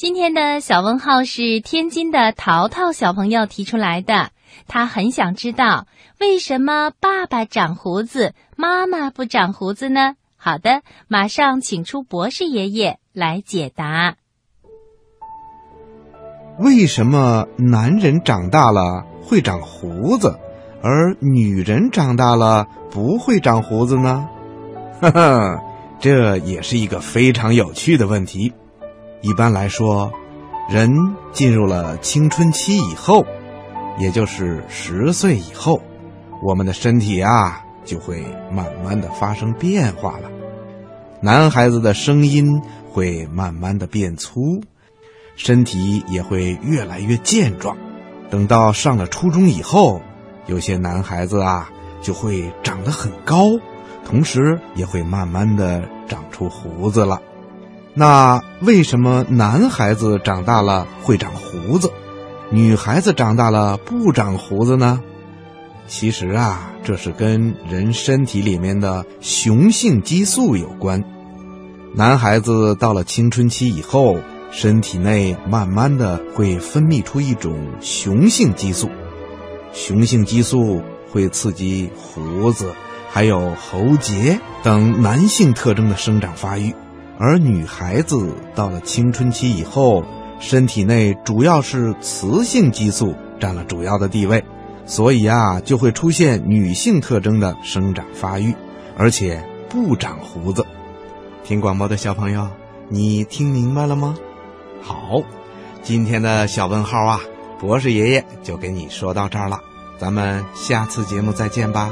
今天的小问号是天津的淘淘小朋友提出来的，他很想知道为什么爸爸长胡子，妈妈不长胡子呢？好的，马上请出博士爷爷来解答。为什么男人长大了会长胡子，而女人长大了不会长胡子呢？哈哈，这也是一个非常有趣的问题。一般来说，人进入了青春期以后，也就是十岁以后，我们的身体啊就会慢慢的发生变化了。男孩子的声音会慢慢的变粗，身体也会越来越健壮。等到上了初中以后，有些男孩子啊就会长得很高，同时也会慢慢的长出胡子了。那为什么男孩子长大了会长胡子，女孩子长大了不长胡子呢？其实啊，这是跟人身体里面的雄性激素有关。男孩子到了青春期以后，身体内慢慢的会分泌出一种雄性激素，雄性激素会刺激胡子、还有喉结等男性特征的生长发育。而女孩子到了青春期以后，身体内主要是雌性激素占了主要的地位，所以啊，就会出现女性特征的生长发育，而且不长胡子。听广播的小朋友，你听明白了吗？好，今天的小问号啊，博士爷爷就给你说到这儿了，咱们下次节目再见吧。